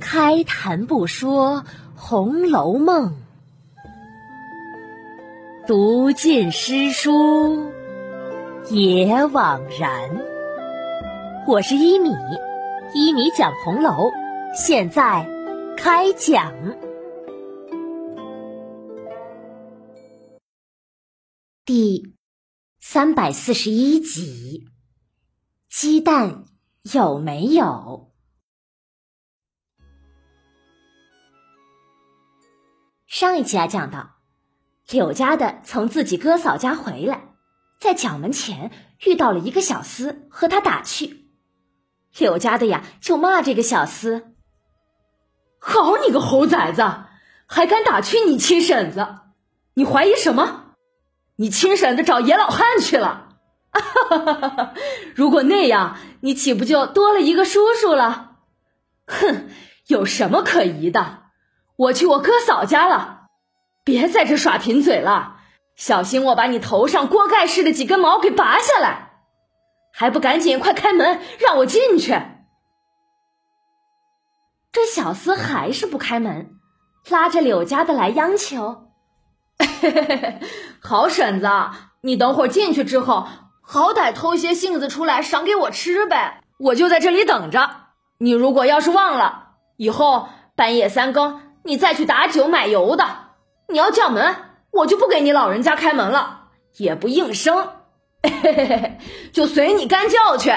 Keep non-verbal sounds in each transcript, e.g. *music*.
开谈不说《红楼梦》，读尽诗书也枉然。我是一米，一米讲红楼，现在开讲。第三百四十一集，鸡蛋有没有？上一集啊，讲到柳家的从自己哥嫂家回来，在角门前遇到了一个小厮，和他打趣。柳家的呀，就骂这个小厮：“好你个猴崽子，还敢打趣你亲婶子！你怀疑什么？你亲婶子找野老汉去了。哈 *laughs* 如果那样，你岂不就多了一个叔叔了？哼，有什么可疑的？”我去我哥嫂家了，别在这耍贫嘴了，小心我把你头上锅盖似的几根毛给拔下来！还不赶紧快开门，让我进去！这小厮还是不开门，拉着柳家的来央求：“嘿嘿嘿好婶子，你等会儿进去之后，好歹偷些杏子出来赏给我吃呗，我就在这里等着。你如果要是忘了，以后半夜三更。”你再去打酒买油的，你要叫门，我就不给你老人家开门了，也不应声，*laughs* 就随你干叫去。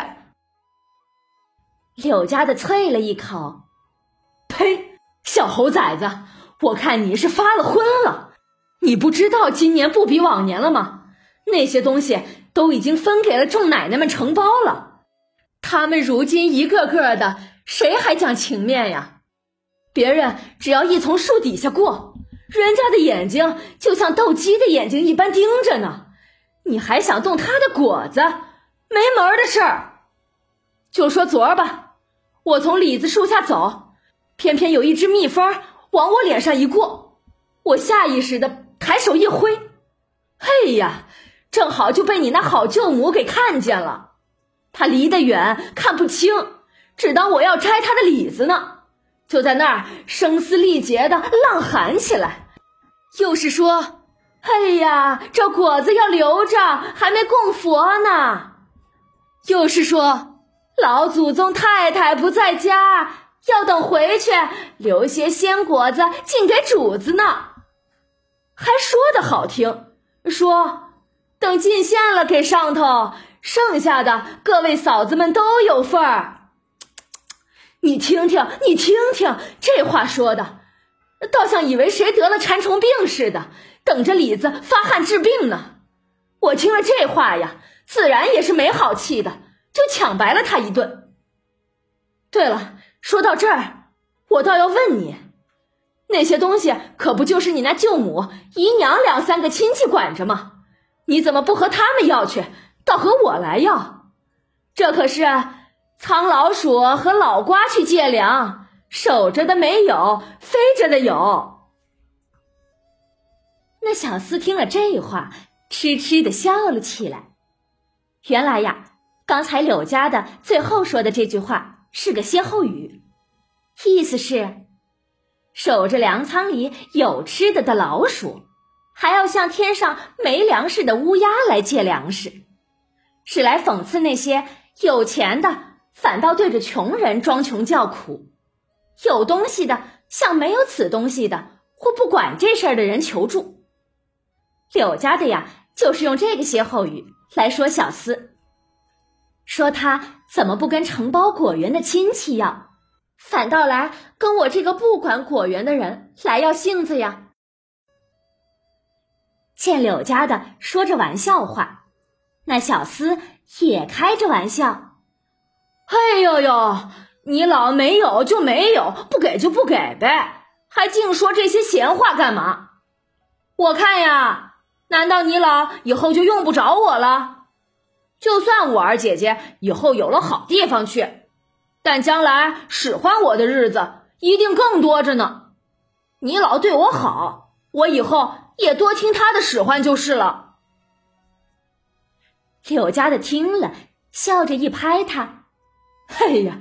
柳家的啐了一口：“呸！小猴崽子，我看你是发了昏了。你不知道今年不比往年了吗？那些东西都已经分给了众奶奶们承包了，他们如今一个个的，谁还讲情面呀？”别人只要一从树底下过，人家的眼睛就像斗鸡的眼睛一般盯着呢。你还想动他的果子？没门儿的事儿！就说昨儿吧，我从李子树下走，偏偏有一只蜜蜂往我脸上一过，我下意识的抬手一挥，嘿呀，正好就被你那好舅母给看见了。他离得远看不清，只当我要摘他的李子呢。就在那儿声嘶力竭的浪喊起来，又是说：“哎呀，这果子要留着，还没供佛呢。”又是说：“老祖宗太太不在家，要等回去留些鲜果子敬给主子呢。”还说的好听，说等进献了给上头，剩下的各位嫂子们都有份儿。你听听，你听听，这话说的，倒像以为谁得了馋虫病似的，等着李子发汗治病呢。我听了这话呀，自然也是没好气的，就抢白了他一顿。对了，说到这儿，我倒要问你，那些东西可不就是你那舅母、姨娘两三个亲戚管着吗？你怎么不和他们要去，倒和我来要？这可是。苍老鼠和老瓜去借粮，守着的没有，飞着的有。那小厮听了这话，痴痴的笑了起来。原来呀，刚才柳家的最后说的这句话是个歇后语，意思是守着粮仓里有吃的的老鼠，还要向天上没粮食的乌鸦来借粮食，是来讽刺那些有钱的。反倒对着穷人装穷叫苦，有东西的向没有此东西的或不管这事儿的人求助。柳家的呀，就是用这个歇后语来说小厮，说他怎么不跟承包果园的亲戚要，反倒来跟我这个不管果园的人来要性子呀？见柳家的说着玩笑话，那小厮也开着玩笑。哎呦呦，你老没有就没有，不给就不给呗，还净说这些闲话干嘛？我看呀，难道你老以后就用不着我了？就算五儿姐姐以后有了好地方去，但将来使唤我的日子一定更多着呢。你老对我好，我以后也多听他的使唤就是了。柳家的听了，笑着一拍他。哎呀，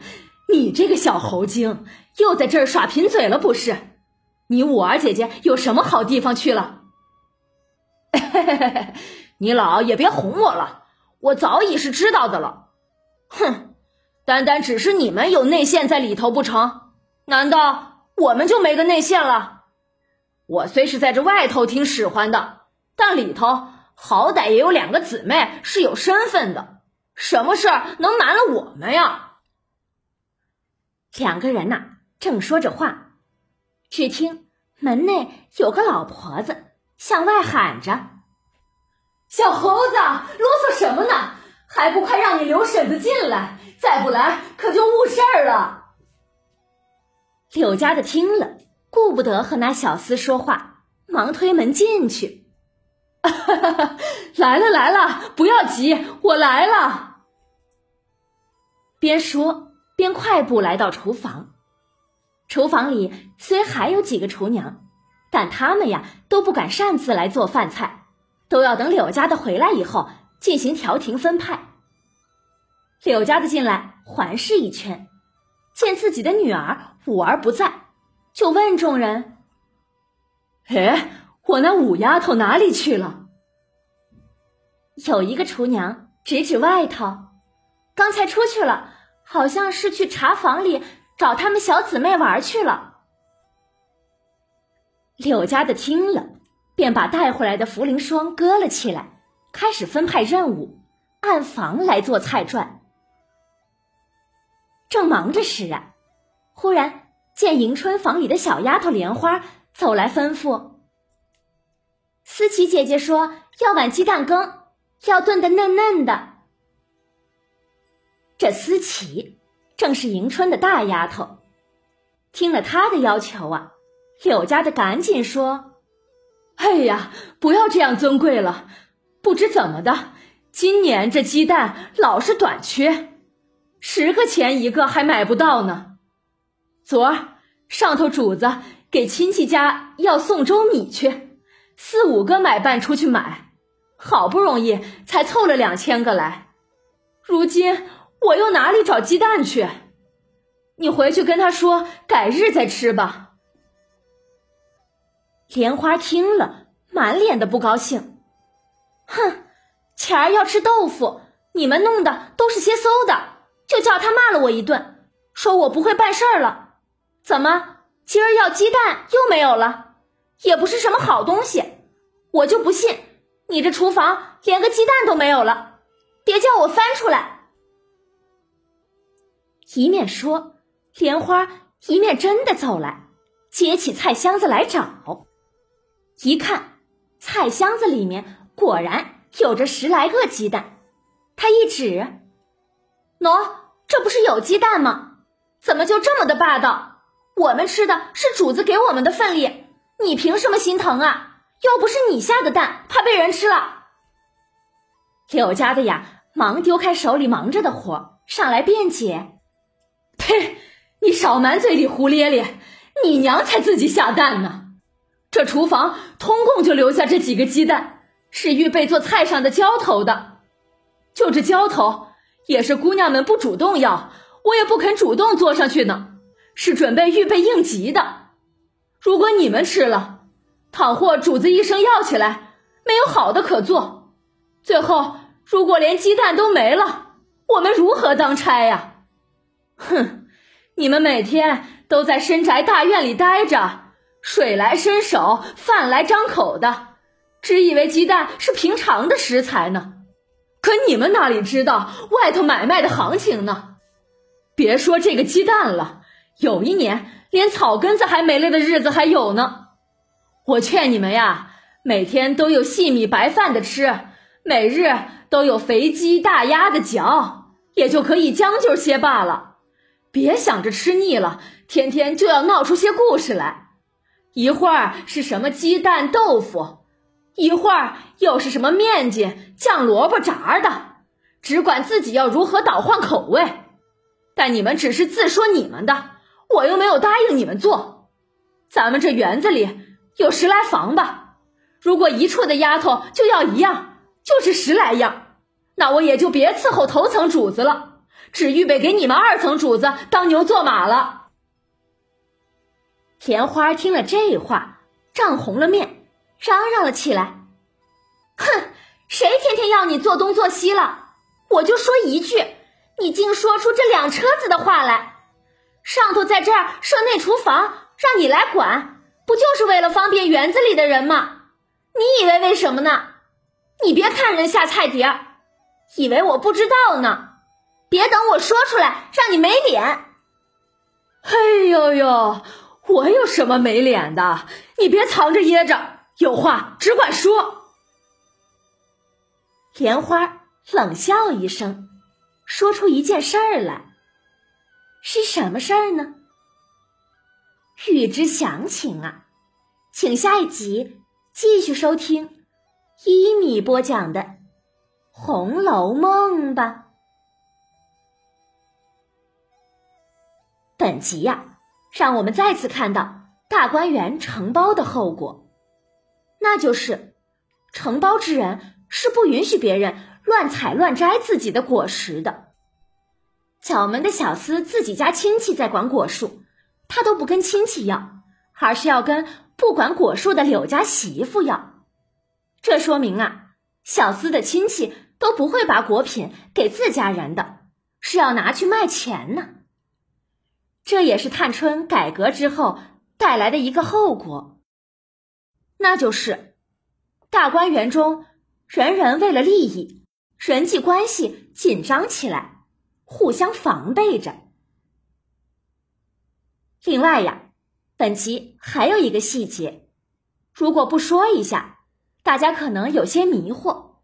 你这个小猴精，又在这儿耍贫嘴了不是？你五儿姐姐有什么好地方去了？*laughs* 你老也别哄我了，我早已是知道的了。哼，单单只是你们有内线在里头不成？难道我们就没个内线了？我虽是在这外头听使唤的，但里头好歹也有两个姊妹是有身份的，什么事儿能瞒了我们呀？两个人呐，正说着话，只听门内有个老婆子向外喊着：“小猴子，啰嗦什么呢？还不快让你刘婶子进来！再不来，可就误事儿了。”柳家的听了，顾不得和那小厮说话，忙推门进去。*laughs* 来了来了，不要急，我来了。边说。边快步来到厨房，厨房里虽还有几个厨娘，但他们呀都不敢擅自来做饭菜，都要等柳家的回来以后进行调停分派。柳家的进来环视一圈，见自己的女儿五儿不在，就问众人：“哎，我那五丫头哪里去了？”有一个厨娘指指外头，刚才出去了。好像是去茶房里找他们小姊妹玩去了。柳家的听了，便把带回来的茯苓霜搁了起来，开始分派任务，按房来做菜馔。正忙着时啊，忽然见迎春房里的小丫头莲花走来，吩咐：“思琪姐姐说要碗鸡蛋羹，要炖的嫩嫩的。”这思琪正是迎春的大丫头，听了她的要求啊，柳家的赶紧说：“哎呀，不要这样尊贵了！不知怎么的，今年这鸡蛋老是短缺，十个钱一个还买不到呢。昨儿上头主子给亲戚家要送粥米去，四五个买办出去买，好不容易才凑了两千个来，如今。”我又哪里找鸡蛋去？你回去跟他说，改日再吃吧。莲花听了，满脸的不高兴，哼，前儿要吃豆腐，你们弄的都是些馊的，就叫他骂了我一顿，说我不会办事儿了。怎么今儿要鸡蛋又没有了？也不是什么好东西，我就不信你这厨房连个鸡蛋都没有了。别叫我翻出来。一面说，莲花一面真的走来，接起菜箱子来找。一看，菜箱子里面果然有着十来个鸡蛋。他一指：“喏，这不是有鸡蛋吗？怎么就这么的霸道？我们吃的是主子给我们的份例，你凭什么心疼啊？又不是你下的蛋，怕被人吃了。”柳家的呀，忙丢开手里忙着的活，上来辩解。呸！你少满嘴里胡咧咧，你娘才自己下蛋呢。这厨房通共就留下这几个鸡蛋，是预备做菜上的浇头的。就这浇头，也是姑娘们不主动要，我也不肯主动做上去呢，是准备预备应急的。如果你们吃了，倘或主子一声要起来，没有好的可做，最后如果连鸡蛋都没了，我们如何当差呀？哼，你们每天都在深宅大院里待着，水来伸手，饭来张口的，只以为鸡蛋是平常的食材呢。可你们哪里知道外头买卖的行情呢？别说这个鸡蛋了，有一年连草根子还没了的日子还有呢。我劝你们呀，每天都有细米白饭的吃，每日都有肥鸡大鸭的嚼，也就可以将就些罢了。别想着吃腻了，天天就要闹出些故事来。一会儿是什么鸡蛋豆腐，一会儿又是什么面筋酱萝卜炸的，只管自己要如何倒换口味。但你们只是自说你们的，我又没有答应你们做。咱们这园子里有十来房吧，如果一处的丫头就要一样，就是十来样，那我也就别伺候头层主子了。只预备给你们二层主子当牛做马了。莲花听了这话，涨红了面，嚷嚷了起来：“哼，谁天天要你做东做西了？我就说一句，你竟说出这两车子的话来！上头在这儿设内厨房，让你来管，不就是为了方便园子里的人吗？你以为为什么呢？你别看人下菜碟儿，以为我不知道呢。别等我说出来，让你没脸。哎呦呦！”我有什么没脸的？你别藏着掖着，有话只管说。莲花冷笑一声，说出一件事儿来。是什么事儿呢？欲知详情啊，请下一集继续收听一米播讲的《红楼梦》吧。本集呀。让我们再次看到大观园承包的后果，那就是承包之人是不允许别人乱采乱摘自己的果实的。角门的小厮自己家亲戚在管果树，他都不跟亲戚要，而是要跟不管果树的柳家媳妇要。这说明啊，小厮的亲戚都不会把果品给自家人的，是要拿去卖钱呢。这也是探春改革之后带来的一个后果，那就是大观园中人人为了利益，人际关系紧张起来，互相防备着。另外呀，本集还有一个细节，如果不说一下，大家可能有些迷惑，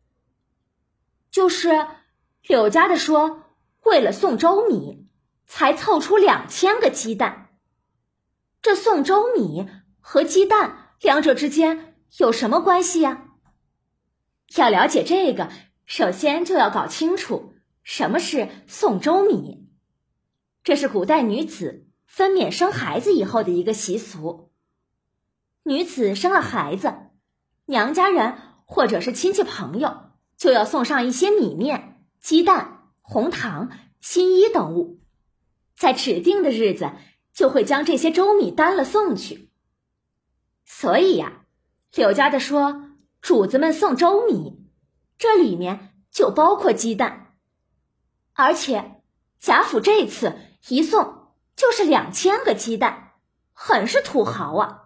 就是柳家的说为了送粥米。才凑出两千个鸡蛋，这宋周米和鸡蛋两者之间有什么关系呀？要了解这个，首先就要搞清楚什么是送粥米。这是古代女子分娩生孩子以后的一个习俗。女子生了孩子，娘家人或者是亲戚朋友就要送上一些米面、鸡蛋、红糖、新衣等物。在指定的日子，就会将这些粥米担了送去。所以呀，柳家的说主子们送粥米，这里面就包括鸡蛋。而且贾府这次一送就是两千个鸡蛋，很是土豪啊！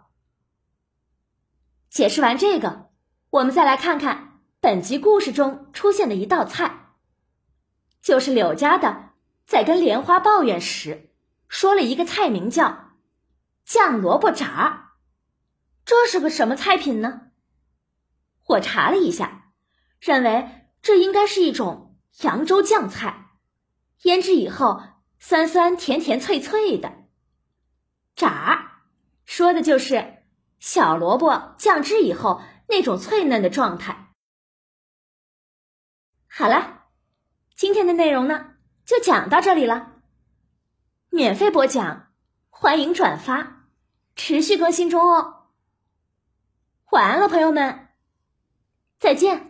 解释完这个，我们再来看看本集故事中出现的一道菜，就是柳家的。在跟莲花抱怨时，说了一个菜名叫“酱萝卜炸”，这是个什么菜品呢？我查了一下，认为这应该是一种扬州酱菜，腌制以后酸酸甜甜脆脆的。炸，说的就是小萝卜酱汁以后那种脆嫩的状态。好了，今天的内容呢？就讲到这里了，免费播讲，欢迎转发，持续更新中哦。晚安了，朋友们，再见。